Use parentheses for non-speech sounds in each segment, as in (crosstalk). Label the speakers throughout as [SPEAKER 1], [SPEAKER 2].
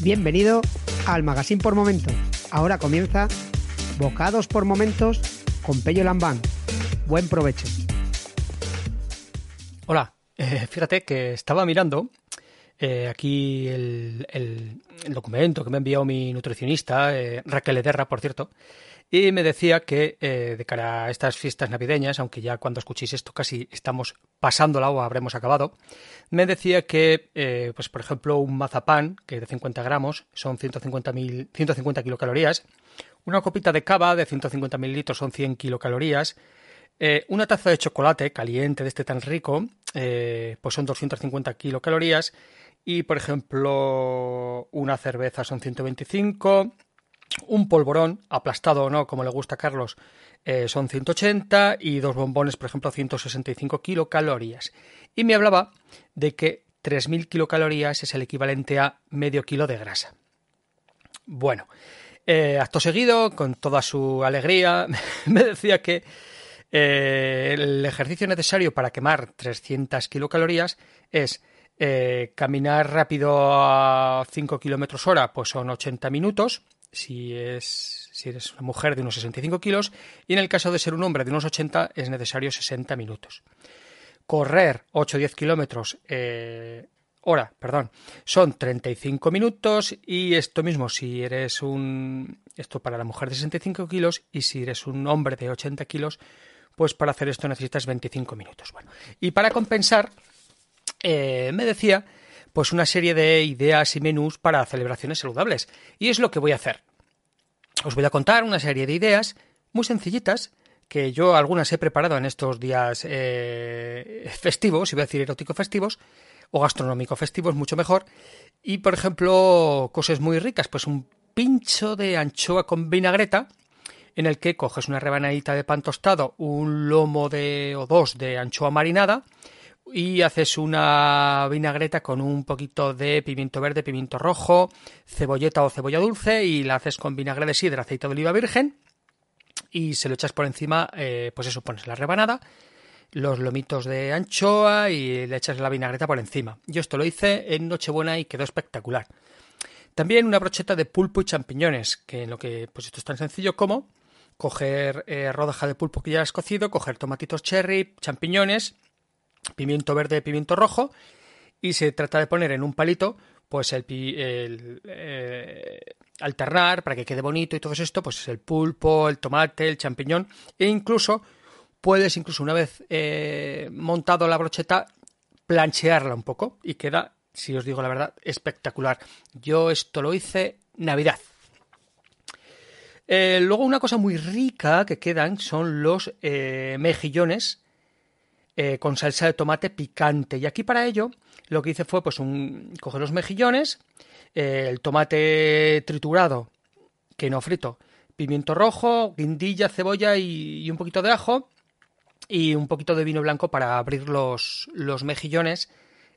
[SPEAKER 1] Bienvenido al Magazine por Momentos. Ahora comienza Bocados por Momentos con Pello Lambán. Buen provecho.
[SPEAKER 2] Hola, eh, fíjate que estaba mirando eh, aquí el, documento que me ha enviado mi nutricionista, eh, Raquel Ederra, por cierto, y me decía que eh, de cara a estas fiestas navideñas, aunque ya cuando escuchéis esto casi estamos pasándola o habremos acabado, me decía que, eh, pues por ejemplo, un mazapán que de 50 gramos son 150, mil- 150 kilocalorías, una copita de cava de 150 mililitros son 100 kilocalorías, eh, una taza de chocolate caliente de este tan rico, pues son 250 kilocalorías. Y, por ejemplo, una cerveza son 125. Un polvorón, aplastado o no, como le gusta a Carlos, eh, son 180. Y dos bombones, por ejemplo, 165 kilocalorías. Y me hablaba de que 3.000 kilocalorías es el equivalente a medio kilo de grasa. Bueno, eh, acto seguido, con toda su alegría, (laughs) me decía que eh, el ejercicio necesario para quemar 300 kilocalorías es caminar rápido a 5 kilómetros hora, pues son 80 minutos, si, es, si eres una mujer de unos 65 kilos, y en el caso de ser un hombre de unos 80 es necesario 60 minutos. Correr 8-10 kilómetros eh, hora, perdón, son 35 minutos y esto mismo si eres un... Esto para la mujer de 65 kilos y si eres un hombre de 80 kilos, pues para hacer esto necesitas 25 minutos. Bueno, y para compensar, eh, me decía pues una serie de ideas y menús para celebraciones saludables. Y es lo que voy a hacer. Os voy a contar una serie de ideas muy sencillitas que yo algunas he preparado en estos días eh, festivos, iba a decir erótico festivos, o gastronómico festivos, mucho mejor. Y por ejemplo, cosas muy ricas, pues un pincho de anchoa con vinagreta, en el que coges una rebanadita de pan tostado, un lomo de o dos de anchoa marinada y haces una vinagreta con un poquito de pimiento verde, pimiento rojo, cebolleta o cebolla dulce y la haces con vinagre de sidra, aceite de oliva virgen y se lo echas por encima, eh, pues eso, pones la rebanada, los lomitos de anchoa y le echas la vinagreta por encima. Yo esto lo hice en Nochebuena y quedó espectacular. También una brocheta de pulpo y champiñones, que en lo que pues esto es tan sencillo como coger eh, rodaja de pulpo que ya has cocido, coger tomatitos cherry, champiñones, pimiento verde, pimiento rojo y se trata de poner en un palito pues el, el, eh, alternar para que quede bonito y todo esto, pues el pulpo, el tomate, el champiñón e incluso puedes incluso una vez eh, montado la brocheta planchearla un poco y queda, si os digo la verdad, espectacular. Yo esto lo hice Navidad. Eh, luego una cosa muy rica que quedan son los mejillones eh, con salsa de tomate picante. Y aquí para ello lo que hice fue pues un, coger los mejillones, eh, el tomate triturado, que no frito, pimiento rojo, guindilla, cebolla y, un poquito de ajo y un poquito de vino blanco para abrir los, los mejillones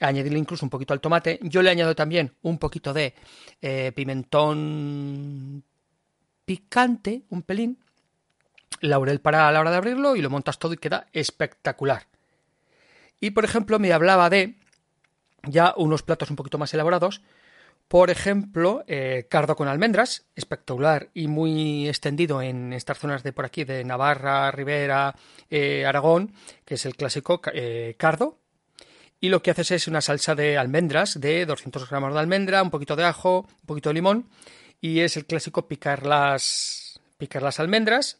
[SPEAKER 2] añadirle incluso un poquito al tomate. Yo le añado también un poquito de eh, pimentón picante, un pelín, laurel para la hora de abrirlo y lo montas todo y queda espectacular. Y por ejemplo me hablaba de ya unos platos un poquito más elaborados, por ejemplo, eh, cardo con almendras, espectacular y muy extendido en estas zonas de por aquí, de Navarra, Ribera, eh, Aragón, que es el clásico eh, cardo. Y lo que haces es una salsa de almendras, de 200 gramos de almendra, un poquito de ajo, un poquito de limón, y es el clásico picar las, picar las almendras,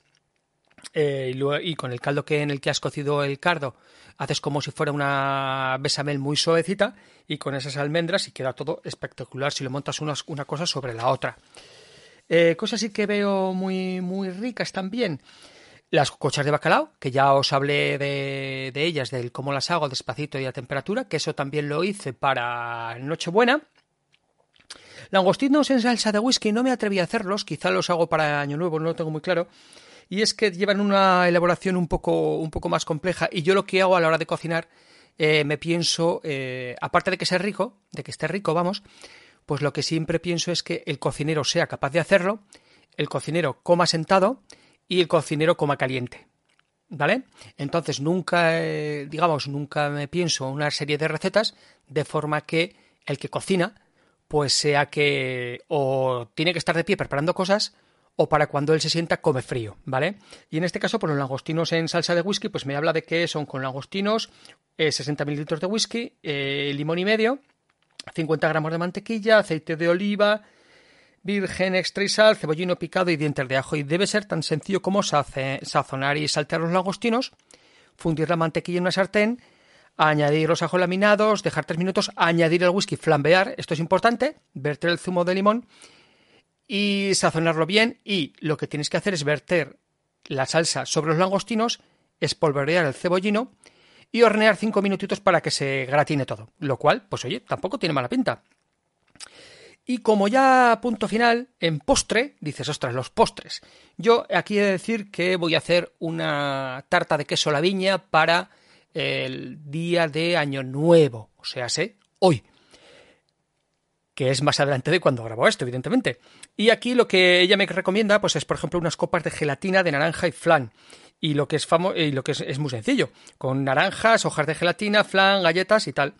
[SPEAKER 2] eh, y, con el caldo que en el que has cocido el cardo haces como si fuera una besamel muy suavecita y con esas almendras y queda todo espectacular si lo montas unas, una cosa sobre la otra. Eh, cosas sí que veo muy, muy ricas también. Las cochas de bacalao, que ya os hablé de, de ellas, del cómo las hago despacito y a temperatura, que eso también lo hice para Nochebuena. Langostinos en salsa de whisky, no me atreví a hacerlos, quizá los hago para Año Nuevo, no lo tengo muy claro. Y es que llevan una elaboración un poco, un poco más compleja y yo lo que hago a la hora de cocinar, eh, me pienso, eh, aparte de que sea rico, de que esté rico, vamos, pues lo que siempre pienso es que el cocinero sea capaz de hacerlo, el cocinero coma sentado y el cocinero coma caliente. ¿Vale? Entonces nunca, eh, digamos, nunca me pienso una serie de recetas de forma que el que cocina pues sea que o tiene que estar de pie preparando cosas o para cuando él se sienta come frío, ¿vale? Y en este caso, por los langostinos en salsa de whisky, pues me habla de que son con langostinos, 60 eh, mililitros de whisky, eh, limón y medio, 50 gramos de mantequilla, aceite de oliva, virgen extra y sal, cebollino picado y dientes de ajo. Y debe ser tan sencillo como sazonar y saltear los langostinos, fundir la mantequilla en una sartén, añadir los ajos laminados, dejar tres minutos, añadir el whisky, flambear, esto es importante, verter el zumo de limón y sazonarlo bien. Y lo que tienes que hacer es verter la salsa sobre los langostinos, espolvorear el cebollino y hornear cinco minutitos para que se gratine todo. Lo cual, pues oye, tampoco tiene mala pinta. Y como ya punto final, en postre, dices, ostras, los postres. Yo aquí he de decir que voy a hacer una tarta de queso la viña para el día de Año Nuevo, o sea, sé, hoy, que es más adelante de cuando grabo esto, evidentemente. Y aquí lo que ella me recomienda, pues es, por ejemplo, unas copas de gelatina de naranja y flan. Y lo que es famo y lo que es, muy sencillo, con naranjas, hojas de gelatina, flan, galletas y tal.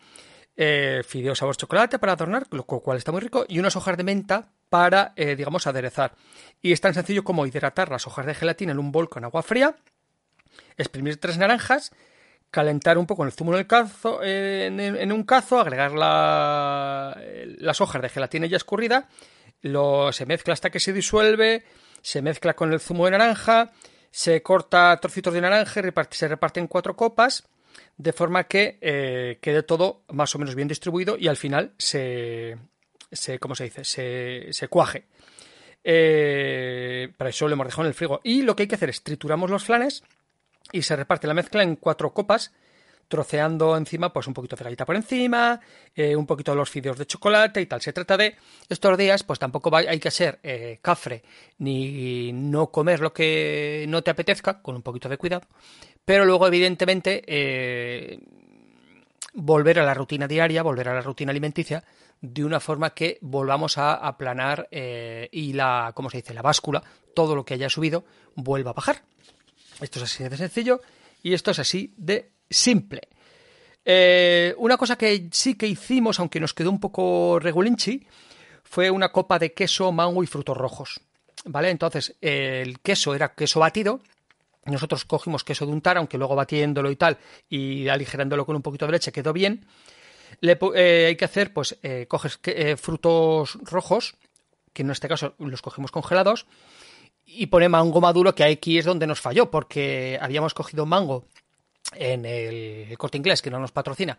[SPEAKER 2] Eh, fideos sabor chocolate para adornar, lo cual está muy rico, y unas hojas de menta para, eh, digamos, aderezar. Y es tan sencillo como hidratar las hojas de gelatina en un bol con agua fría, exprimir tres naranjas, calentar un poco el zumo en, el cazo, en, un cazo, agregar las hojas de gelatina ya escurrida, lo, se mezcla hasta que se disuelve, se mezcla con el zumo de naranja, se corta trocitos de naranja y se reparte en cuatro copas, de forma que eh, quede todo más o menos bien distribuido y al final se, se ¿cómo se dice? Se, se cuaje. Eh, para eso lo hemos dejado en el frigo. Y lo que hay que hacer es trituramos los flanes y se reparte la mezcla en cuatro copas, troceando encima pues un poquito de galleta por encima, eh, un poquito de los fideos de chocolate y tal. Se trata de estos días, pues tampoco hay que ser eh, cafre ni no comer lo que no te apetezca, con un poquito de cuidado, pero luego evidentemente eh, volver a la rutina diaria, volver a la rutina alimenticia de una forma que volvamos a aplanar y la, ¿cómo se dice?, la báscula, todo lo que haya subido, vuelva a bajar. Esto es así de sencillo y esto es así de simple. Eh, una cosa que sí que hicimos, aunque nos quedó un poco regulinchi, fue una copa de queso, mango y frutos rojos. ¿Vale? Entonces, el queso era queso batido. Nosotros cogimos queso de untar, aunque luego batiéndolo y tal, y aligerándolo con un poquito de leche quedó bien. Le, eh, hay que hacer, pues, eh, coges frutos rojos, que en este caso los cogemos congelados, y pone mango maduro, que aquí es donde nos falló, porque habíamos cogido mango en el corte inglés, que no nos patrocina,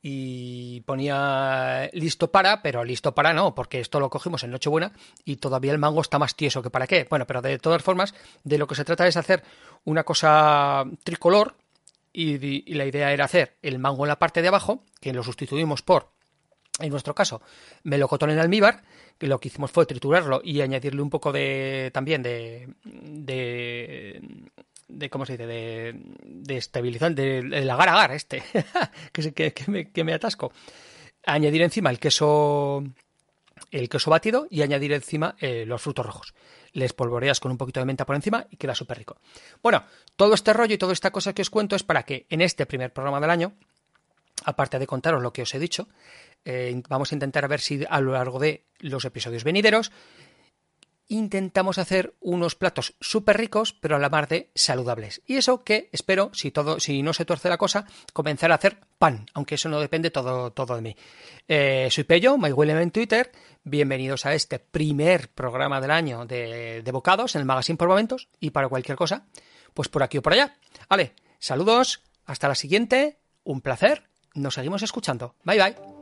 [SPEAKER 2] y ponía listo para, pero listo para no, porque esto lo cogimos en Nochebuena y todavía el mango está más tieso que para qué. Bueno, pero de todas formas, de lo que se trata es hacer una cosa tricolor y, y la idea era hacer el mango en la parte de abajo, que lo sustituimos por en nuestro caso, melocotón en almíbar, que lo que hicimos fue triturarlo y añadirle un poco de también de, de, de ¿cómo se dice? de, de estabilizante, del agar agar este, (laughs) que, que, me, que me atasco. Añadir encima el queso el queso batido y añadir encima eh, los frutos rojos. Les polvoreas con un poquito de menta por encima y queda súper rico. Bueno, todo este rollo y toda esta cosa que os cuento es para que en este primer programa del año, aparte de contaros lo que os he dicho, eh, vamos a intentar ver si a lo largo de los episodios venideros intentamos hacer unos platos súper ricos, pero a la mar de saludables. Y eso que espero, si todo, si no se tuerce la cosa, comenzar a hacer pan, aunque eso no depende todo, todo de mí. Eh, soy Pello, MyWilliam en Twitter. Bienvenidos a este primer programa del año de, de bocados en el Magazine por Momentos. Y para cualquier cosa, pues por aquí o por allá. Vale, saludos, hasta la siguiente, un placer, nos seguimos escuchando. Bye bye.